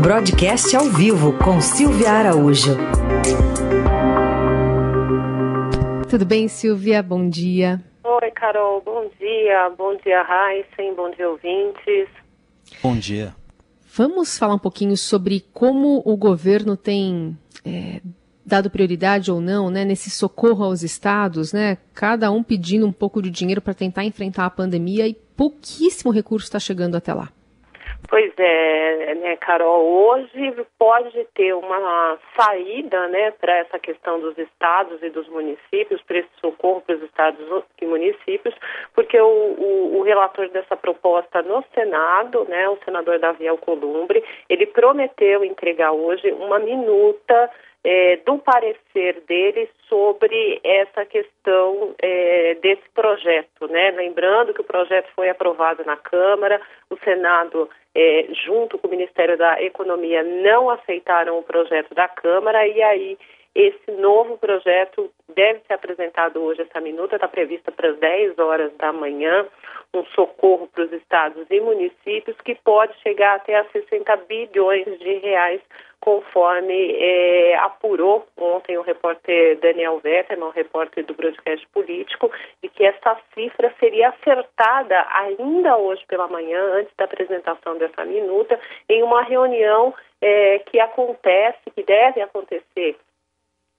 Broadcast ao vivo com Silvia Araújo. Tudo bem, Silvia? Bom dia. Oi, Carol. Bom dia. Bom dia, Heisen. Bom dia, ouvintes. Bom dia. Vamos falar um pouquinho sobre como o governo tem é, dado prioridade ou não, né, nesse socorro aos estados, né, cada um pedindo um pouco de dinheiro para tentar enfrentar a pandemia e pouquíssimo recurso está chegando até lá. Pois é, né, Carol, hoje pode ter uma saída, né, para essa questão dos estados e dos municípios, para esse socorro para os estados e municípios, porque o, o, o, relator dessa proposta no Senado, né, o senador Davi Alcolumbre, ele prometeu entregar hoje uma minuta é, do parecer dele sobre essa questão é, desse projeto, né? Lembrando que o projeto foi aprovado na Câmara, Senado, é, junto com o Ministério da Economia, não aceitaram o projeto da Câmara e aí esse novo projeto deve ser apresentado hoje, essa minuta está prevista para as 10 horas da manhã, um socorro para os estados e municípios que pode chegar até a 60 bilhões de reais conforme é, apurou ontem o repórter Daniel Vetterman, repórter do broadcast político, e que essa cifra seria acertada ainda hoje pela manhã, antes da apresentação dessa minuta, em uma reunião é, que acontece, que deve acontecer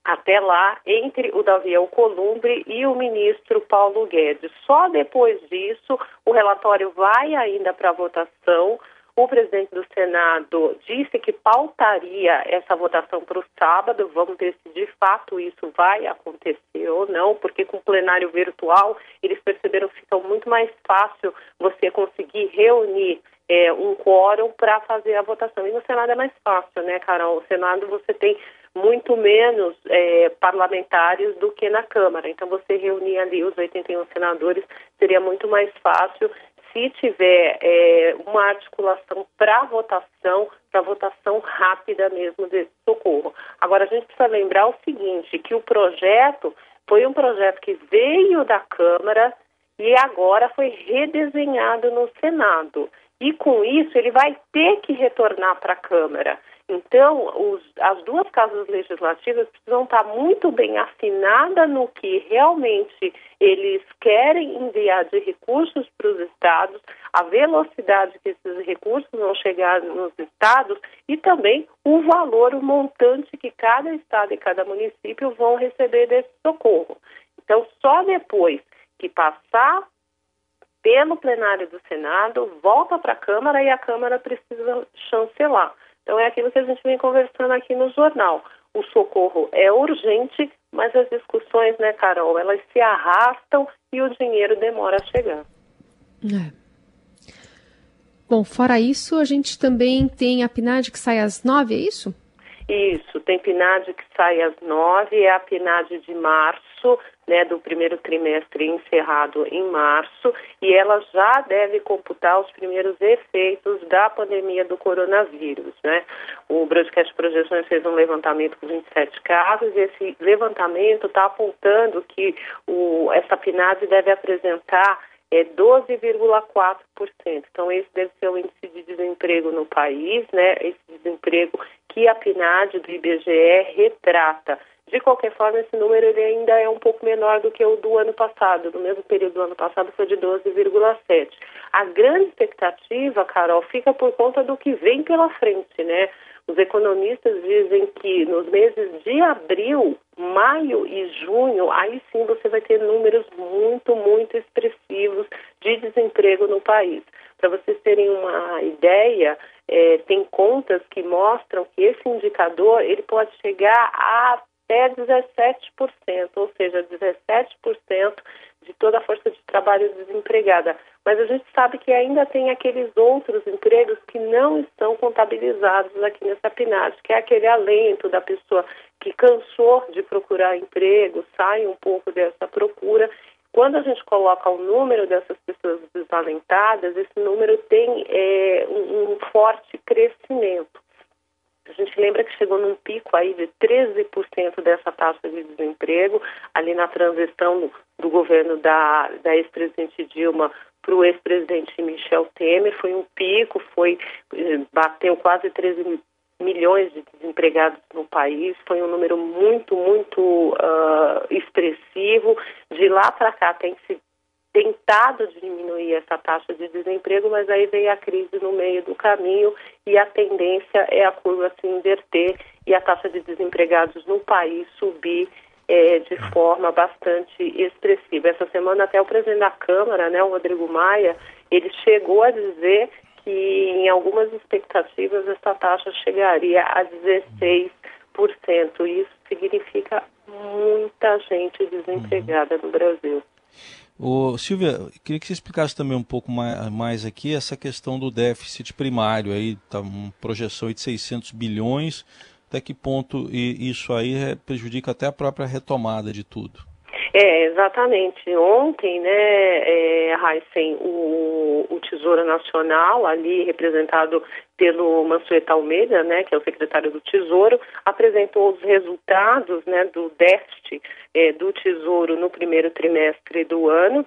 até lá entre o Davi Alcolumbre e o ministro Paulo Guedes. Só depois disso o relatório vai ainda para votação o presidente do Senado disse que pautaria essa votação para o sábado. Vamos ver se de fato isso vai acontecer ou não, porque com o plenário virtual eles perceberam que fica muito mais fácil você conseguir reunir é, um quórum para fazer a votação. E no Senado é mais fácil, né, Carol? O Senado você tem muito menos é, parlamentares do que na Câmara. Então, você reunir ali os 81 senadores seria muito mais fácil se tiver é, uma articulação para votação, para votação rápida mesmo desse socorro. Agora, a gente precisa lembrar o seguinte, que o projeto foi um projeto que veio da Câmara e agora foi redesenhado no Senado. E com isso ele vai ter que retornar para a Câmara. Então, os, as duas casas legislativas precisam estar muito bem afinadas no que realmente eles querem enviar de recursos para os estados, a velocidade que esses recursos vão chegar nos estados e também o valor, o montante que cada estado e cada município vão receber desse socorro. Então, só depois que passar pelo plenário do Senado, volta para a Câmara e a Câmara precisa chancelar. Então, é aquilo que a gente vem conversando aqui no jornal. O socorro é urgente, mas as discussões, né, Carol, elas se arrastam e o dinheiro demora a chegar. É. Bom, fora isso, a gente também tem a PNAD que sai às nove, é isso? Isso, tem PNAD que sai às nove, é a PNAD de março, né, do primeiro trimestre encerrado em março, e ela já deve computar os primeiros efeitos da pandemia do coronavírus. Né? O Broadcast Projeções fez um levantamento com 27 casos, e esse levantamento está apontando que o, essa PNAD deve apresentar é 12,4%. Então, esse deve ser o índice de desemprego no país, né? Esse desemprego que a PNAD do IBGE retrata. De qualquer forma, esse número ele ainda é um pouco menor do que o do ano passado. No mesmo período do ano passado foi de 12,7. A grande expectativa, Carol, fica por conta do que vem pela frente, né? Os economistas dizem que nos meses de abril, maio e junho, aí sim você vai ter números muito, muito expressivos de desemprego no país. Para vocês terem uma ideia, é, tem contas que mostram que esse indicador ele pode chegar a até 17%, ou seja, 17% de toda a força de trabalho desempregada. Mas a gente sabe que ainda tem aqueles outros empregos que não estão contabilizados aqui nessa PNAD, que é aquele alento da pessoa que cansou de procurar emprego, sai um pouco dessa procura. Quando a gente coloca o número dessas pessoas desalentadas, esse número tem é, um, um forte crescimento. A gente lembra que chegou num pico aí de 13% dessa taxa de desemprego, ali na transição do, do governo da, da ex-presidente Dilma para o ex-presidente Michel Temer, foi um pico, foi eh, bateu quase 13 milhões de desempregados no país, foi um número muito, muito uh, expressivo. De lá para cá tem se tentado diminuir essa taxa de desemprego, mas aí veio a crise no meio do caminho e a tendência é a curva se inverter e a taxa de desempregados no país subir é, de forma bastante expressiva. Essa semana até o presidente da Câmara, né, o Rodrigo Maia, ele chegou a dizer que em algumas expectativas essa taxa chegaria a 16%. Isso significa muita gente desempregada no Brasil. Ô, Silvia, queria que você explicasse também um pouco mais, mais aqui essa questão do déficit primário. Aí está uma projeção de 600 bilhões. Até que ponto isso aí prejudica até a própria retomada de tudo? É, exatamente. Ontem, né, é, Heisen, o, o Tesouro Nacional, ali representado pelo Mansueto Almeida, né, que é o secretário do Tesouro, apresentou os resultados né, do déficit é, do Tesouro no primeiro trimestre do ano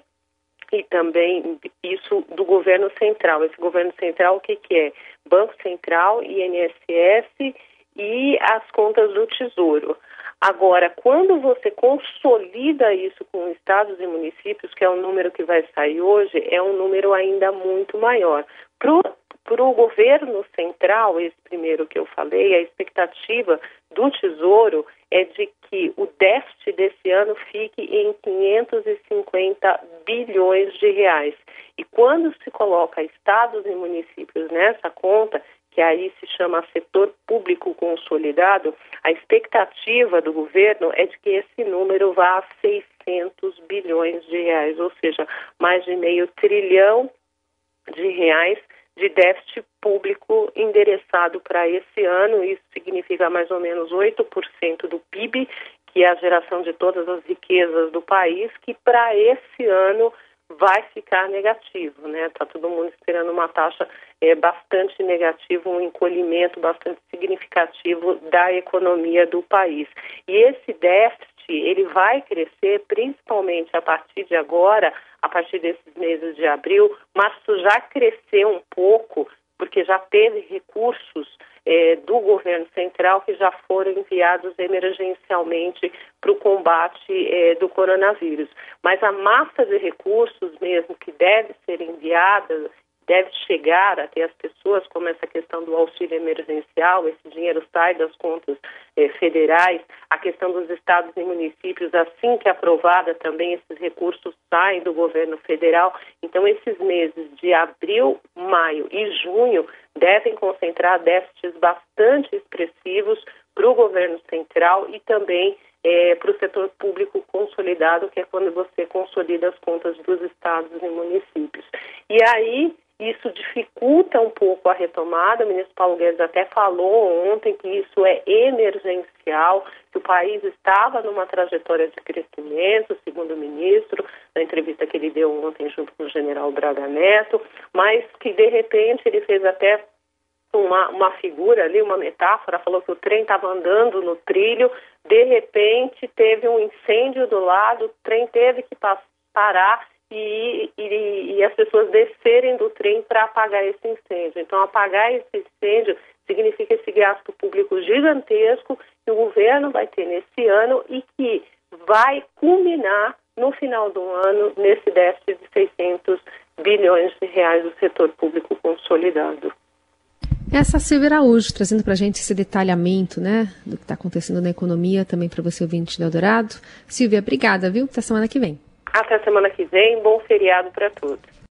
e também isso do governo central. Esse governo central, o que, que é? Banco Central, INSS e as contas do Tesouro. Agora, quando você consolida isso com estados e municípios, que é o número que vai sair hoje, é um número ainda muito maior. Para o governo central, esse primeiro que eu falei, a expectativa do Tesouro é de que o déficit desse ano fique em 550 bilhões de reais. E quando se coloca estados e municípios nessa conta, que aí se chama setor público consolidado, a expectativa do governo é de que esse número vá a 600 bilhões de reais, ou seja, mais de meio trilhão de reais de déficit público endereçado para esse ano. Isso significa mais ou menos 8% do PIB, que é a geração de todas as riquezas do país, que para esse ano vai ficar negativo, né? Está todo mundo esperando uma taxa é, bastante negativa, um encolhimento bastante significativo da economia do país. E esse déficit, ele vai crescer principalmente a partir de agora, a partir desses meses de abril, mas já cresceu um pouco, porque já teve recursos é, do governo central que já foram enviados emergencialmente para o combate é, do coronavírus. Mas a massa de recursos mesmo que deve ser enviada deve chegar até as pessoas, como essa questão do auxílio emergencial, esse dinheiro sai das contas eh, federais, a questão dos estados e municípios, assim que aprovada também, esses recursos saem do governo federal. Então, esses meses de abril, maio e junho devem concentrar déficits bastante expressivos para o governo central e também é, para o setor público consolidado, que é quando você consolida as contas dos estados e municípios. E aí isso dificulta um pouco a retomada. O ministro Paulo Guedes até falou ontem que isso é emergencial, que o país estava numa trajetória de crescimento, segundo o ministro, na entrevista que ele deu ontem junto com o general Braga Neto, mas que de repente ele fez até uma, uma figura ali, uma metáfora, falou que o trem estava andando no trilho, de repente teve um incêndio do lado, o trem teve que parar e, e, e as pessoas descerem do trem para apagar esse incêndio. Então, apagar esse incêndio significa esse gasto público gigantesco que o governo vai ter nesse ano e que vai culminar no final do ano nesse déficit de 600 bilhões de reais do setor público consolidado. Essa Silvia Araújo, trazendo para a gente esse detalhamento né, do que está acontecendo na economia, também para você ouvinte do Eldorado. Silvia, obrigada, viu? Até semana que vem. Até semana que vem. Bom feriado para todos.